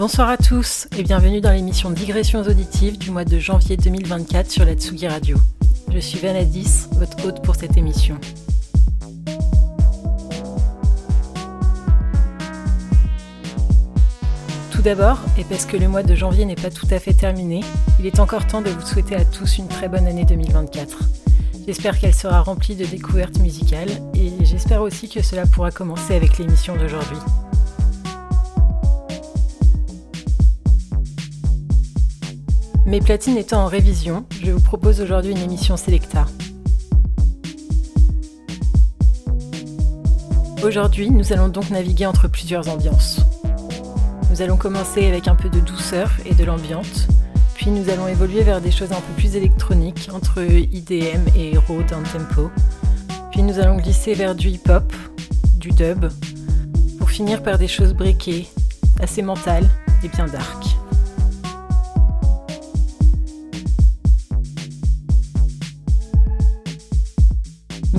Bonsoir à tous et bienvenue dans l'émission Digressions auditives du mois de janvier 2024 sur la Tsugi Radio. Je suis Vanadis, votre hôte pour cette émission. Tout d'abord, et parce que le mois de janvier n'est pas tout à fait terminé, il est encore temps de vous souhaiter à tous une très bonne année 2024. J'espère qu'elle sera remplie de découvertes musicales et j'espère aussi que cela pourra commencer avec l'émission d'aujourd'hui. Mes platines étant en révision, je vous propose aujourd'hui une émission Selecta. Aujourd'hui, nous allons donc naviguer entre plusieurs ambiances. Nous allons commencer avec un peu de douceur et de l'ambiance, puis nous allons évoluer vers des choses un peu plus électroniques entre IDM et raw down tempo, puis nous allons glisser vers du hip-hop, du dub, pour finir par des choses briquées, assez mentales et bien dark.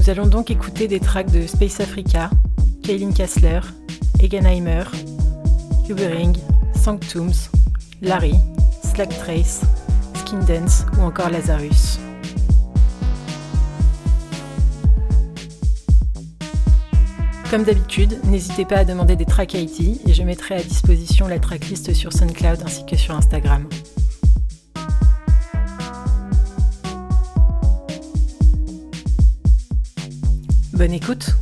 Nous allons donc écouter des tracks de Space Africa, Kaylin Kassler, Egenheimer, Hubering, Sanctums, Larry, Slack Trace, Skin Dance ou encore Lazarus. Comme d'habitude, n'hésitez pas à demander des tracks IT et je mettrai à disposition la tracklist sur SoundCloud ainsi que sur Instagram. Bonne écoute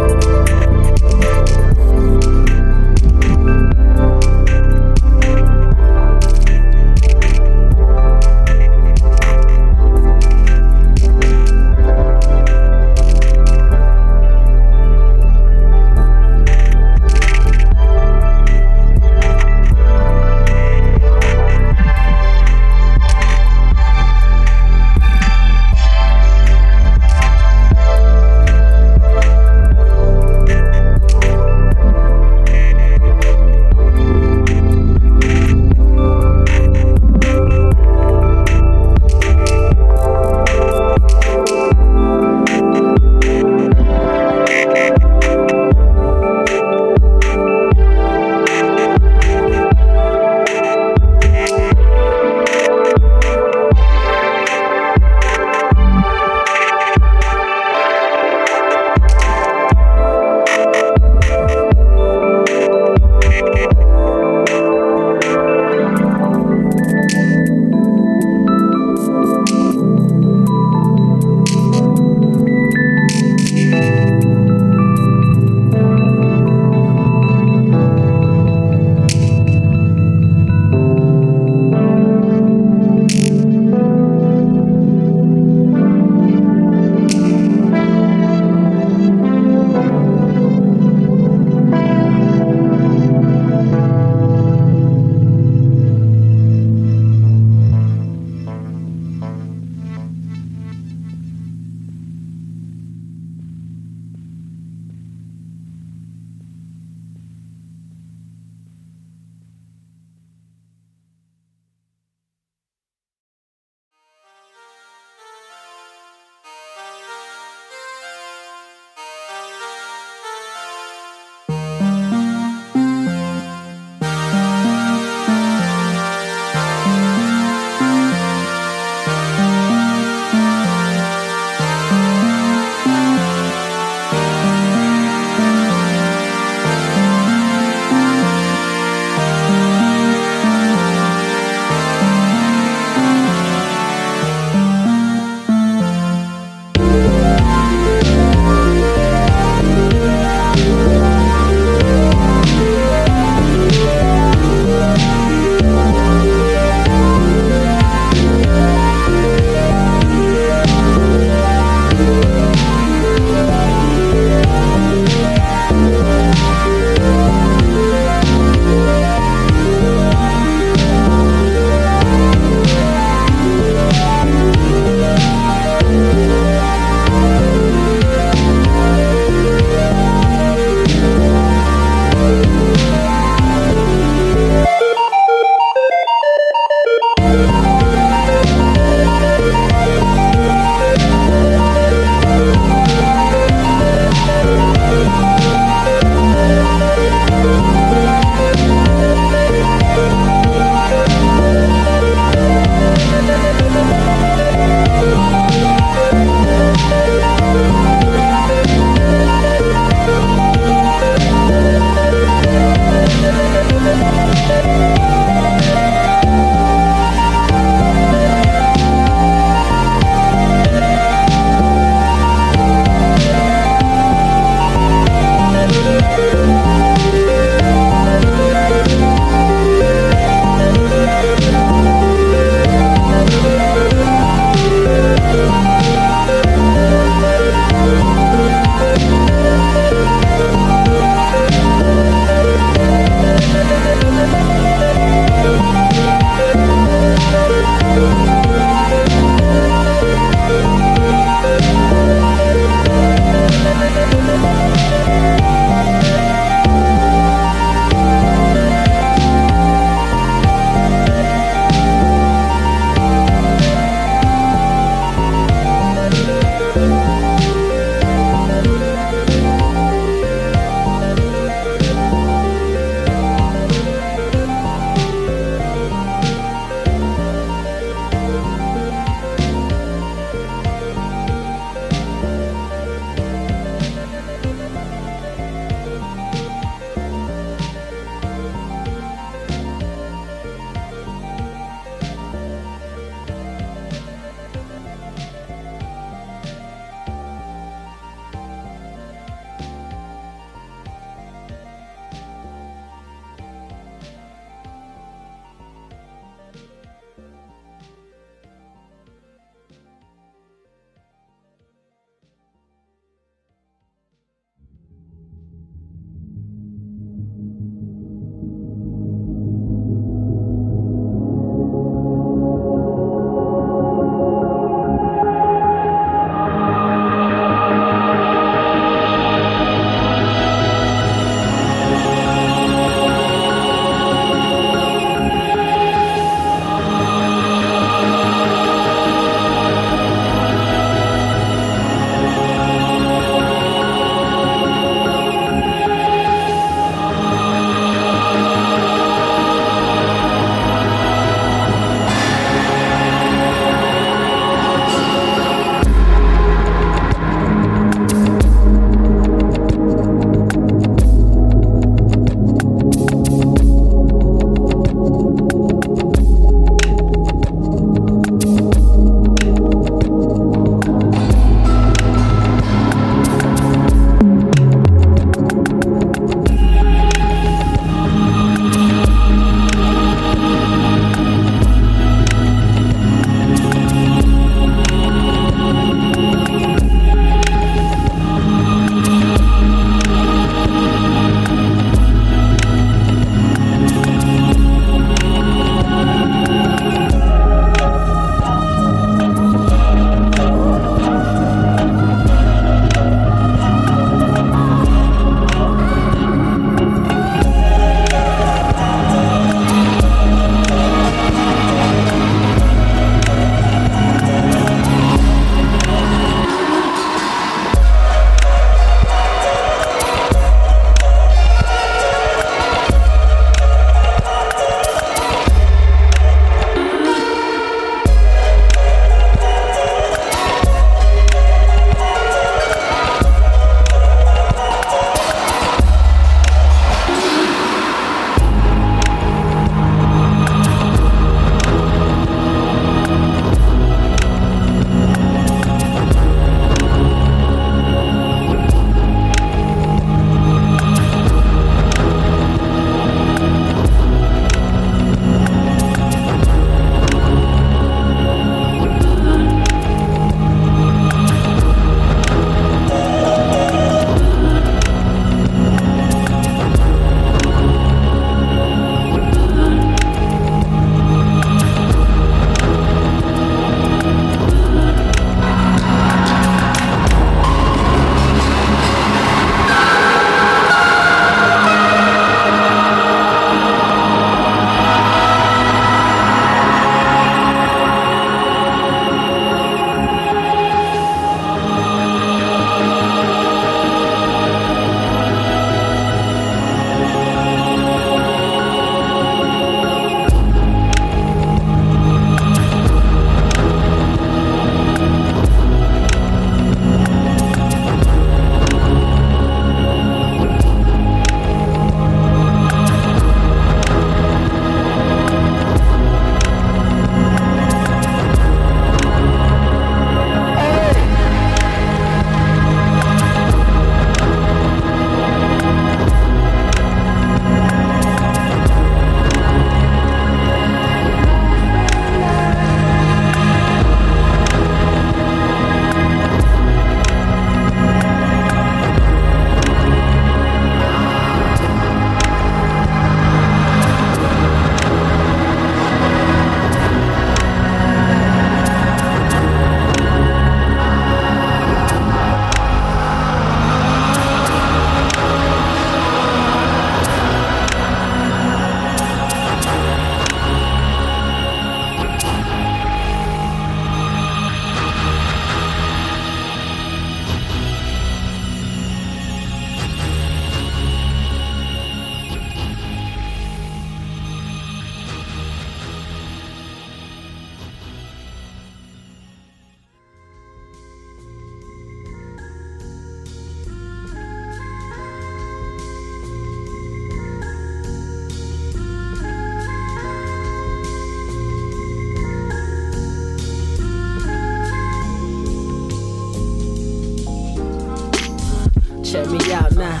out now.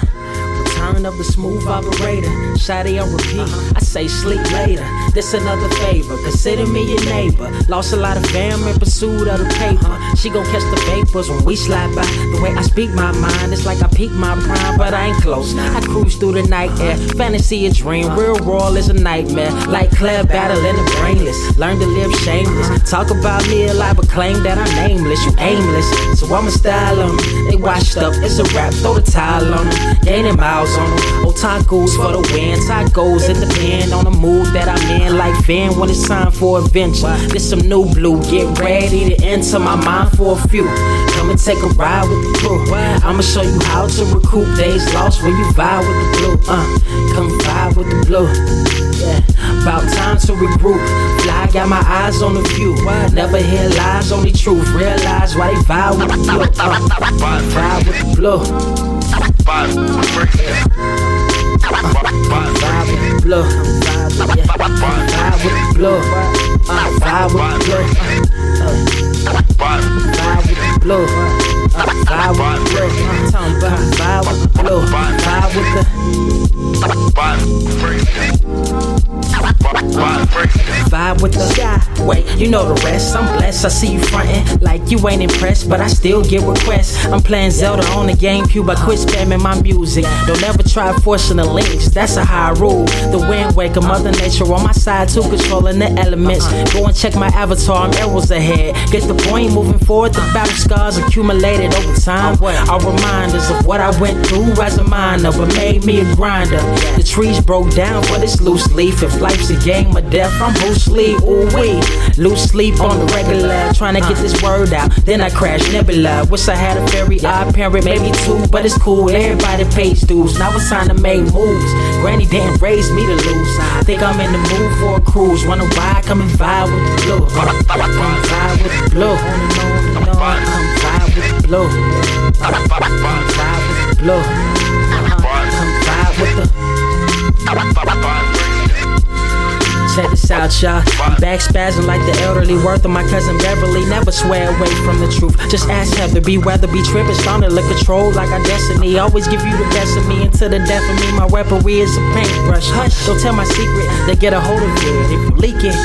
Return of the smooth operator. Shotty on repeat. I say sleep later. This another favor. Consider me your neighbor. Lost a lot of fam in pursuit of the paper. She gon' catch the vapors when we slide by. The way I speak my mind, it's like I peak my prime, but I ain't close. I cruise through the night air. Fantasy a dream. Real world is a nightmare. Like Claire battling the brainless. Learn to live shameless. Talk about me a lot, but claim that I'm nameless. You aimless. So I'ma style on them. They washed up. It's a rap. Throw the towel on them. Gaining miles on them. Otakus for the win. Tacos in the pen on the mood that I'm in. Like Van when it's time for adventure. This some new blue. Get ready to enter my mind for a few. Come and take a ride with the crew. I'ma show you how to recoup days lost when you vibe with the blue. Uh, come vibe with the blue. Yeah, about time to regroup. Fly, got my eyes on the view. Never hear lies, only truth. Realize why they vibe with the blue. Uh, vibe with the blue. Vibe with blue. Vibe, with. Uh, vibe with. Uh, vibe with. Uh, vibe with blue. I'm talking about vibe with blue. Vibe with the. Vibe with the sky. Wait, you know the rest. I'm blessed. I see you frontin' like you ain't impressed, but I still get requests. I'm playing Zelda on the GameCube. I quit spamming my music. Don't ever try forcing the links. That's a high rule. The wind waker, Mother Nature on my side too, controlling the elements. Go and check my avatar. I'm arrows ahead. Get the point. Moving forward, the battle scars accumulated over time are reminders of what I went through as a minor, but made me a grinder. The trees broke down for this loose leaf. If life's a game of death, I'm Bruce Lee. Ooh wee, lose sleep on the regular, trying to get this word out. Then I crash Nebula. Wish I had a very odd parent, maybe two, but it's cool. Everybody pays dues. Now it's time to make moves. Granny didn't raise me to lose. I think I'm in the mood for a cruise. Wanna ride? Come and vibe with the blue. Come vibe with the blue. Come vibe with the blue. Come vibe with the blue. Uh-huh. Come vibe with the. Check this out, y'all. I'm back spazzing like the elderly worth of my cousin Beverly. Never swear away from the truth. Just ask Heather, be weather, be tripping, starting to control like our destiny. Always give you the best of me until the death of me. My weaponry is a paintbrush. Hush, don't tell my secret. They get a hold of it. If you leak it,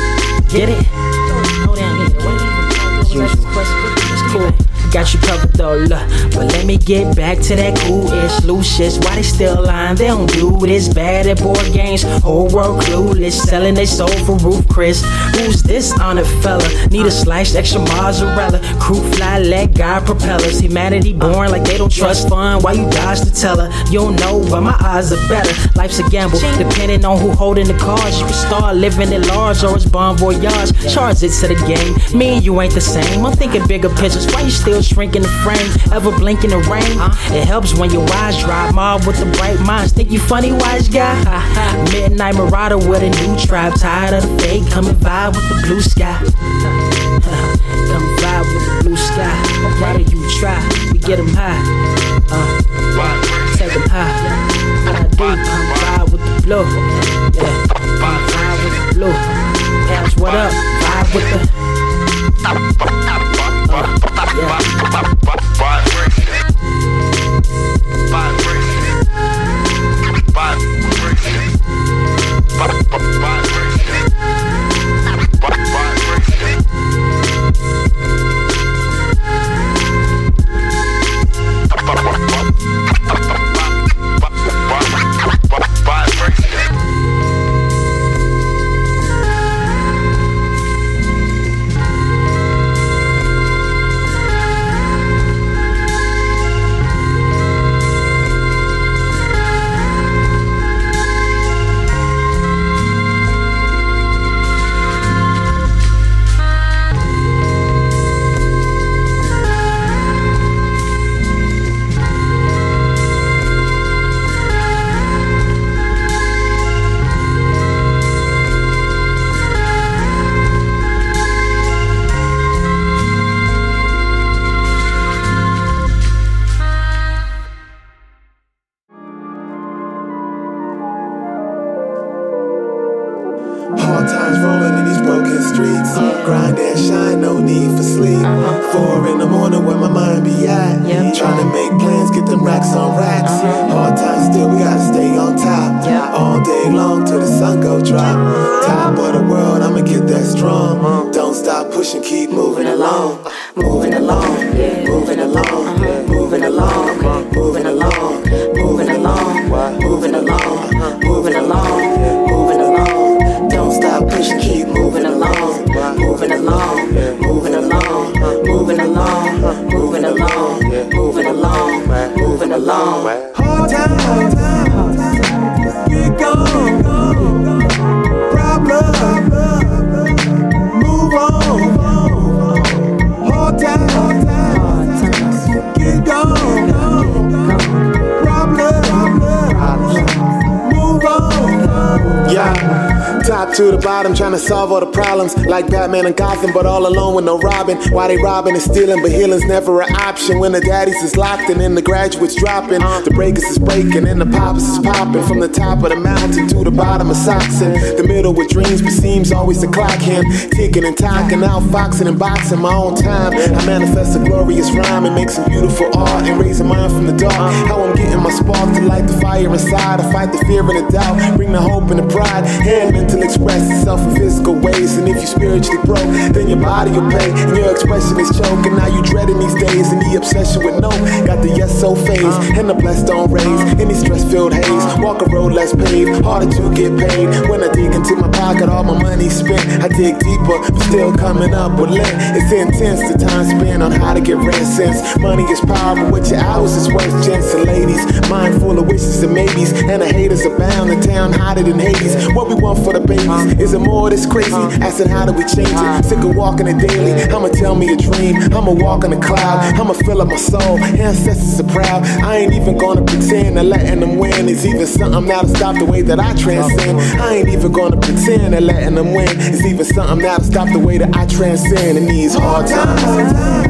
get it. It's cool. Got you covered though, look. But let me get back to that cool-ish, Lucius. Why they still lying? They don't do this bad at board games. Whole world clueless, selling their soul for Roof Chris. Who's this on honored fella? Need a slice, extra mozzarella. Crew fly, let God propellers. Humanity born like they don't trust fun. Why you dodge the teller? You don't know, but my eyes are better. Life's a gamble, depending on who holding the cards. You can start living at large or it's bon voyage. Charge it to the game. Me and you ain't the same. I'm thinking bigger pictures. Why you still shrinking the frame? Ever blinking the rain? It helps when your eyes dry. Mob with the bright minds. Think you funny, wise guy? Midnight Marauder with a new tribe. Tired of the fake. Come and vibe with the blue sky. Come vibe with the blue sky. You try? We get them high. Uh, high. What I do, come vibe with the blue. Yeah, vibe with the blue. What up? Vibe with the. Vibration. Vibration. Vibration. To the bottom, trying to solve all the problems. Like Batman and Gotham, but all alone with no Robin. Why they robbing and stealing, but healing's never an option. When the daddies is locked and then the graduates dropping. The breakers is breaking and the poppers is popping. From the top of the mountain to the bottom of socks. The middle with dreams, but seems always the clock hand. Ticking and talking, out foxing and boxing my own time. I manifest a glorious rhyme and make some beautiful art and raise a mind from the dark. How I'm getting my spark to light the fire inside. I fight the fear and the doubt, bring the hope and the pride. Hand mental express itself in physical ways. And if you spiritually broke, then your body will pay. And your expression is choke. And now you dreading these days. And the obsession with no. Got the yes so phase. And the blessed don't raise. Any stress filled haze. Walk a road less paved. Harder to get paid. When I dig into my pocket, all my money spent. I dig deeper, but still coming up with lint. It's intense the time spent on how to get rent since money is power, but what your hours is worth, gents and ladies. Mind full of wishes and maybes. And the haters abound. The town hotter than Hades. What we want for the babies. Is it more that's crazy? Asking how do we change it? Sick of walking it daily. I'ma tell me a dream. I'ma walk on a cloud. I'ma fill up my soul. Ancestors are proud. I ain't even gonna pretend that letting them win is even something now to stop the way that I transcend. I ain't even gonna pretend that letting them win is even something now to stop the way that I transcend in these hard times.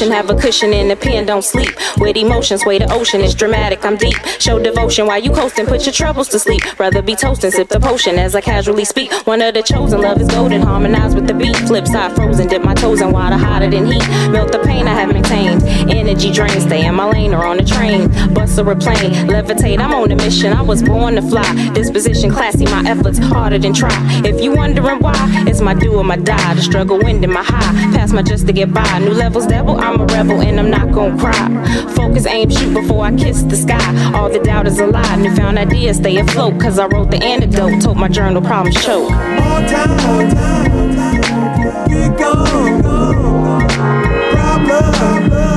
On. Keep it pushing, have a cushion in the pen, don't sleep. With emotions, way the ocean is dramatic, I'm deep. Show devotion while you coasting, put your troubles to sleep. Rather be toasting, sip the potion as I casually speak. One of the chosen, love is golden, harmonize with the beat. Flip side frozen, dip my toes in water hotter than heat. Melt the pain I have maintained. Energy drain, stay in my lane or on the train. Bus or a plane, levitate, I'm on a mission. I was born to fly. Disposition classy, my efforts harder than try. If you wondering why, it's my do or my die. The struggle wind in my high, Pass my just to get by. New levels devil, I'm a rebel and I'm not gonna cry. Focus, aim, shoot before I kiss the sky. All the doubt is a lie. Newfound ideas stay afloat. Cause I wrote the antidote. Told my journal problems choke. Get gone. Problem.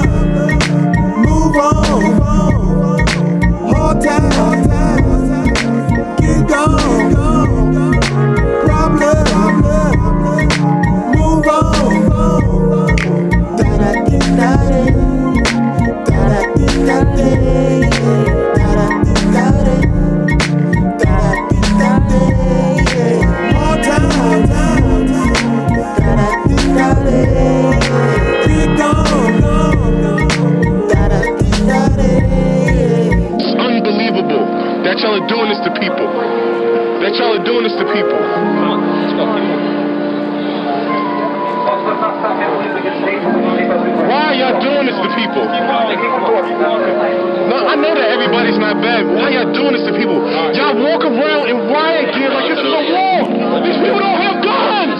That y'all are doing this to people. Why are y'all doing this to people? No, I know that everybody's not bad, why y'all doing this to people? Y'all walk around in riot gear like this is a war. These people don't have guns.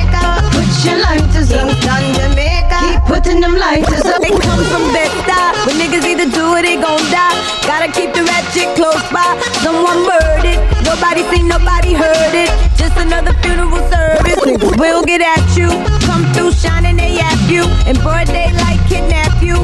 Your lighters Kingston, Jamaica. Keep putting them lighters up. They come from Bed-Stuy. When niggas either do it, they gon' die. Gotta keep the ratchet close by. Someone murdered. Nobody seen, nobody heard it. Just another funeral service. Niggas will get at you. Come through shining, they yap you. In broad daylight, kidnap you.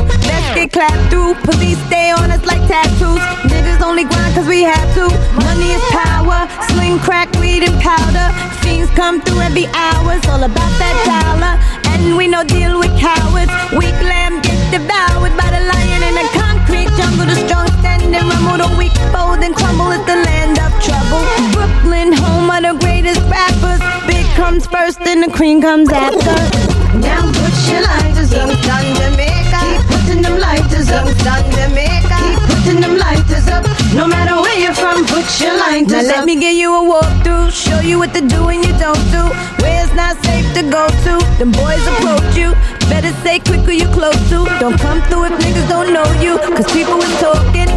Get clapped through. Police stay on us like tattoos. Niggas only grind cause we have to. Money is power. Sling crack, weed, and powder. Fiends come through every hour. It's all about that dollar. And we no deal with cowards. Weak lamb get devoured by the lion in the concrete jungle. The strong stand and rumble. The weak fold and crumble. It's the land of trouble. Brooklyn, home of the greatest rappers. Big comes first and the cream comes after. Now put your lighters up, down Jamaica. Putting them lighters up. Keep putting them lighters up. No matter where you're from, put your lighters Now up. let me give you a walkthrough, show you what to do and you don't do. Where it's not safe to go to, them boys approach you. Better say quick who you close to. Don't come through if niggas don't know you. Cause people is talking,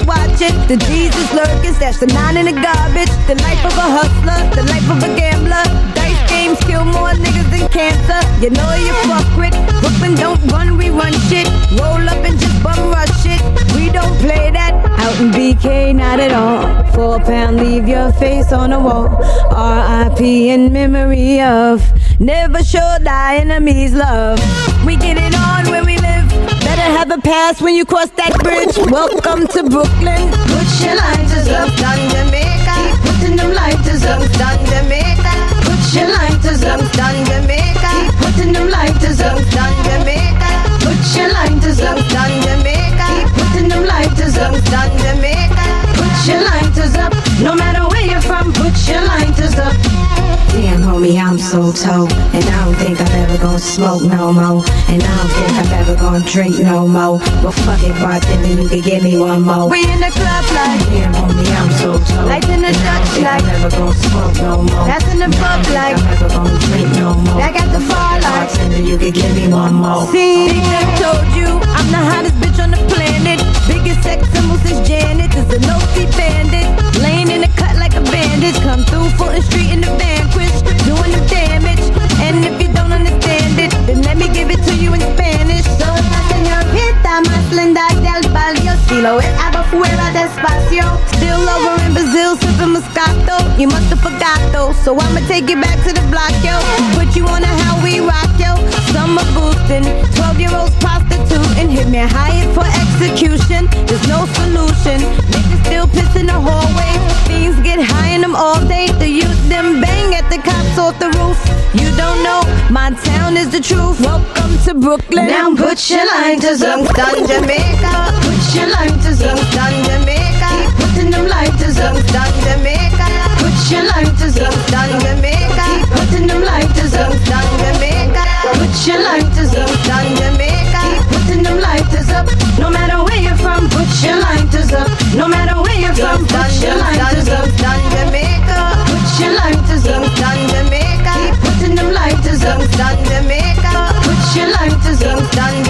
is watching, the is lurking. Stash the nine in the garbage. The life of a hustler, the life of a gambler. Dice games kill more niggas than cancer. You know you fuck with. Brooklyn don't run, we run shit. Roll up and just bum rush it. We don't play that. Out in BK, not at all. Four pound, leave your face on the wall. R.I.P. in memory of. Never show thy enemies love. We get it on where we live. Have a pass when you cross that bridge. Welcome to Brooklyn. Put your lighters up, down Jamaica. Keep putting them lighters up, down Jamaica. Put your lighters up, down Jamaica. Keep putting them lighters up, down Jamaica. Put your lighters up, down Jamaica. Keep putting them lighters up, down Jamaica. Put your lighters up, no matter where you're from. Put your lighters up. Damn, homie, I'm so toe. And I don't think I'm ever gonna smoke no more. And I don't think I'm ever gonna drink no more. But fuck it, bartender, you can give me one more. We in the club like Damn, homie, I'm so toe. Lights in the I Dutch like I'm ever gonna smoke no more. That's in the And I pub don't think like I'm ever gonna drink no more. I got the bar like bartender, you can give me one more. See, they told you I'm the hottest bitch on the planet. Biggest sex symbol since Janet. Is a no seat bandit. Laying in the cut like a bandage. Come through Fulton Street in the vanquish. Doing the damage. And if you don't understand it, then let me give it to you in Spanish. So señorita más linda del barrio Si lo es fuera despacio Still over in Brazil, sipping Moscato. You must have forgot though, so I'ma take you back to the block, yo. Put you on a how we rock, yo. Summer boosting, 12 year olds prostituting. Hit me higher for execution. There's no solution. Niggas still piss in the hallway. Things get high in them all day. The youth them bang at the cops off the roof. You don't know, my town is the truth. Welcome to Brooklyn. Now put your lighters up, down Jamaica. Put your lighters up, down Jamaica. Keep putting them lighters up, down Jamaica. Put your lighters up, down Jamaica. Keep putting them lighters up, down Jamaica. Put your lighters up, down Jamaica. Keep putting them lighters up. No matter where you're from, put your lighters up. No matter where you're from, put your lighters up, down Jamaica. Put your lighters up, down Jamaica. Keep putting them lighters up, down Jamaica. Put your lighters up, down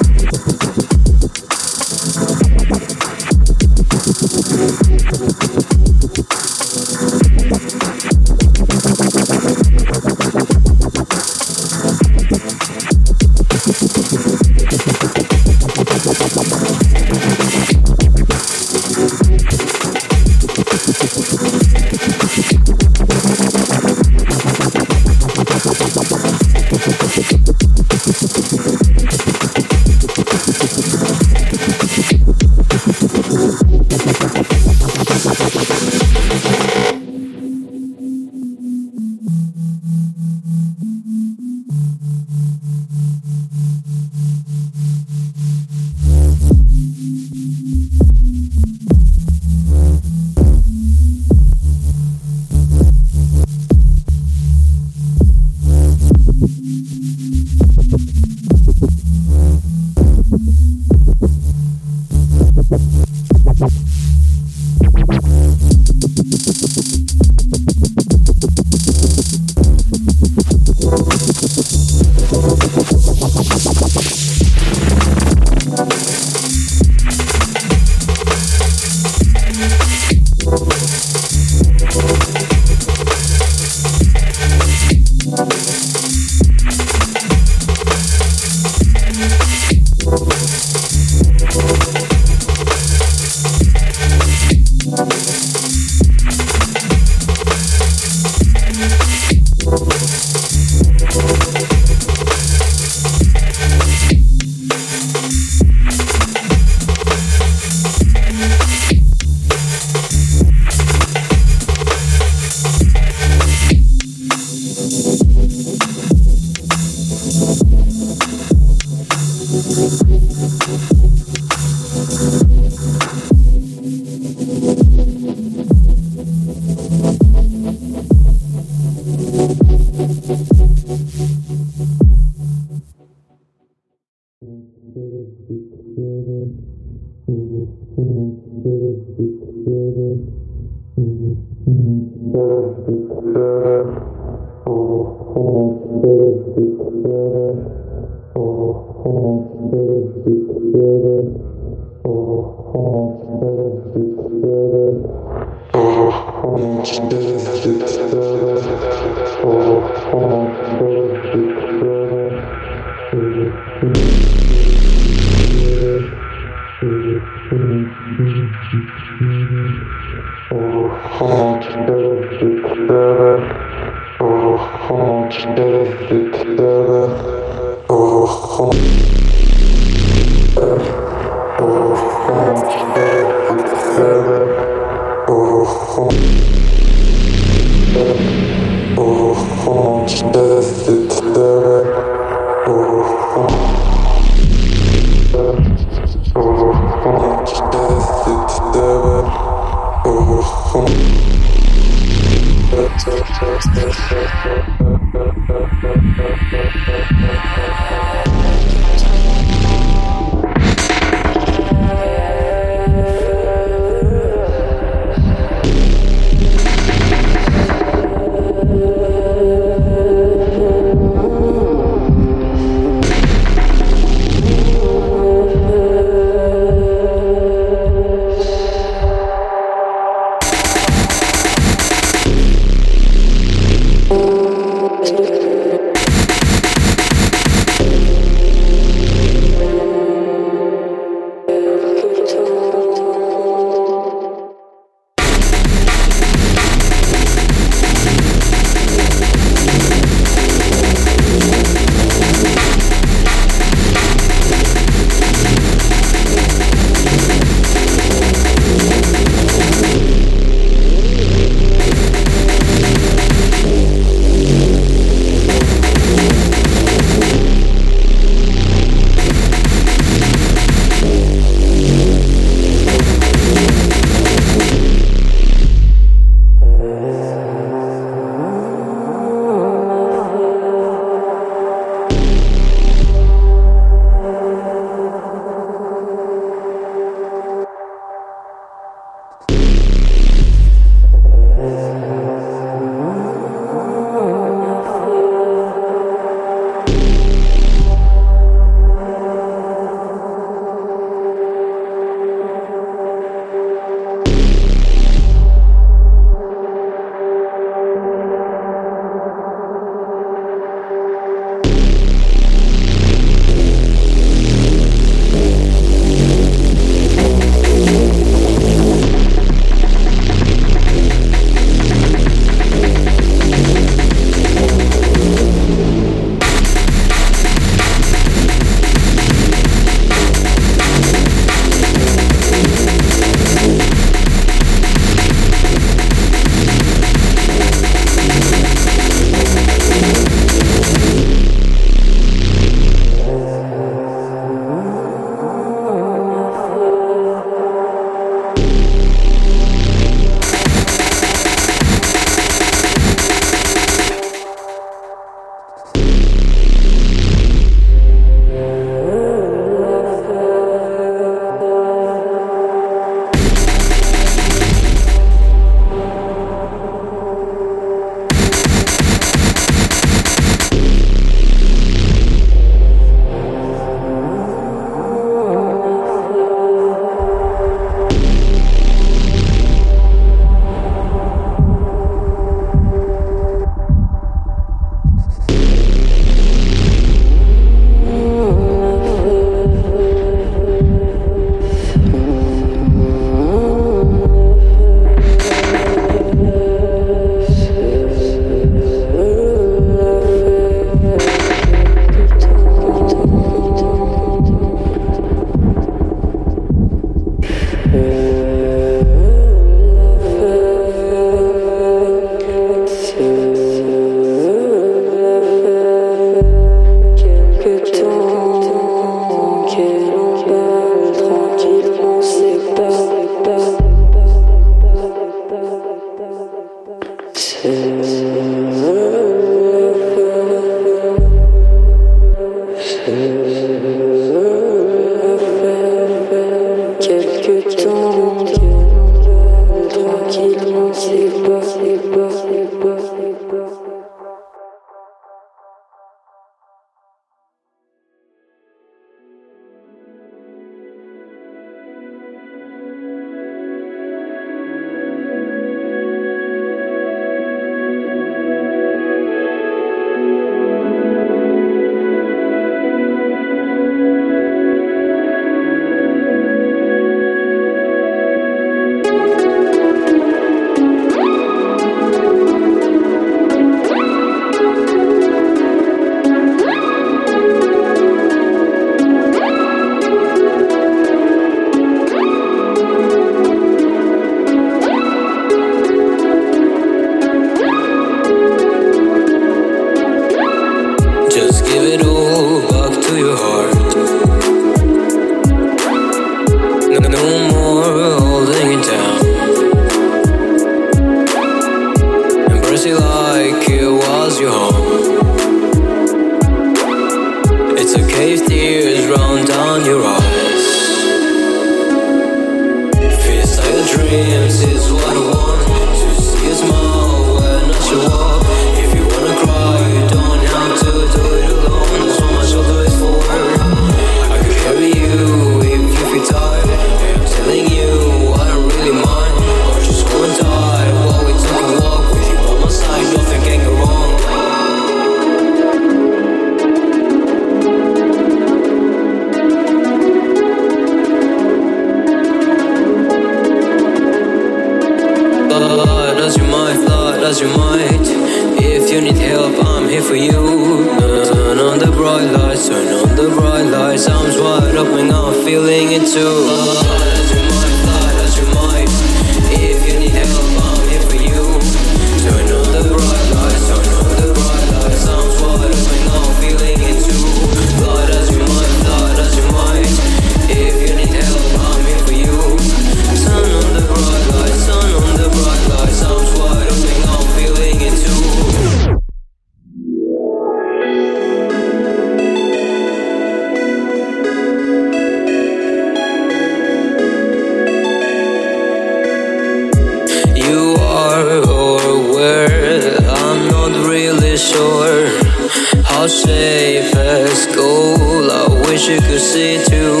our safest goal. I wish you could see too.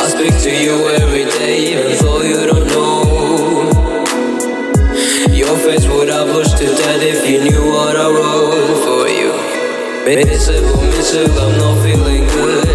I speak to you every day, even though you don't know. Your face would have pushed to death if you knew what I wrote for you. Miserable, miserable, I'm not feeling good.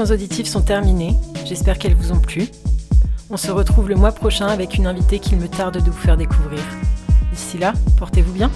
Auditives sont terminées, j'espère qu'elles vous ont plu. On se retrouve le mois prochain avec une invitée qu'il me tarde de vous faire découvrir. D'ici là, portez-vous bien.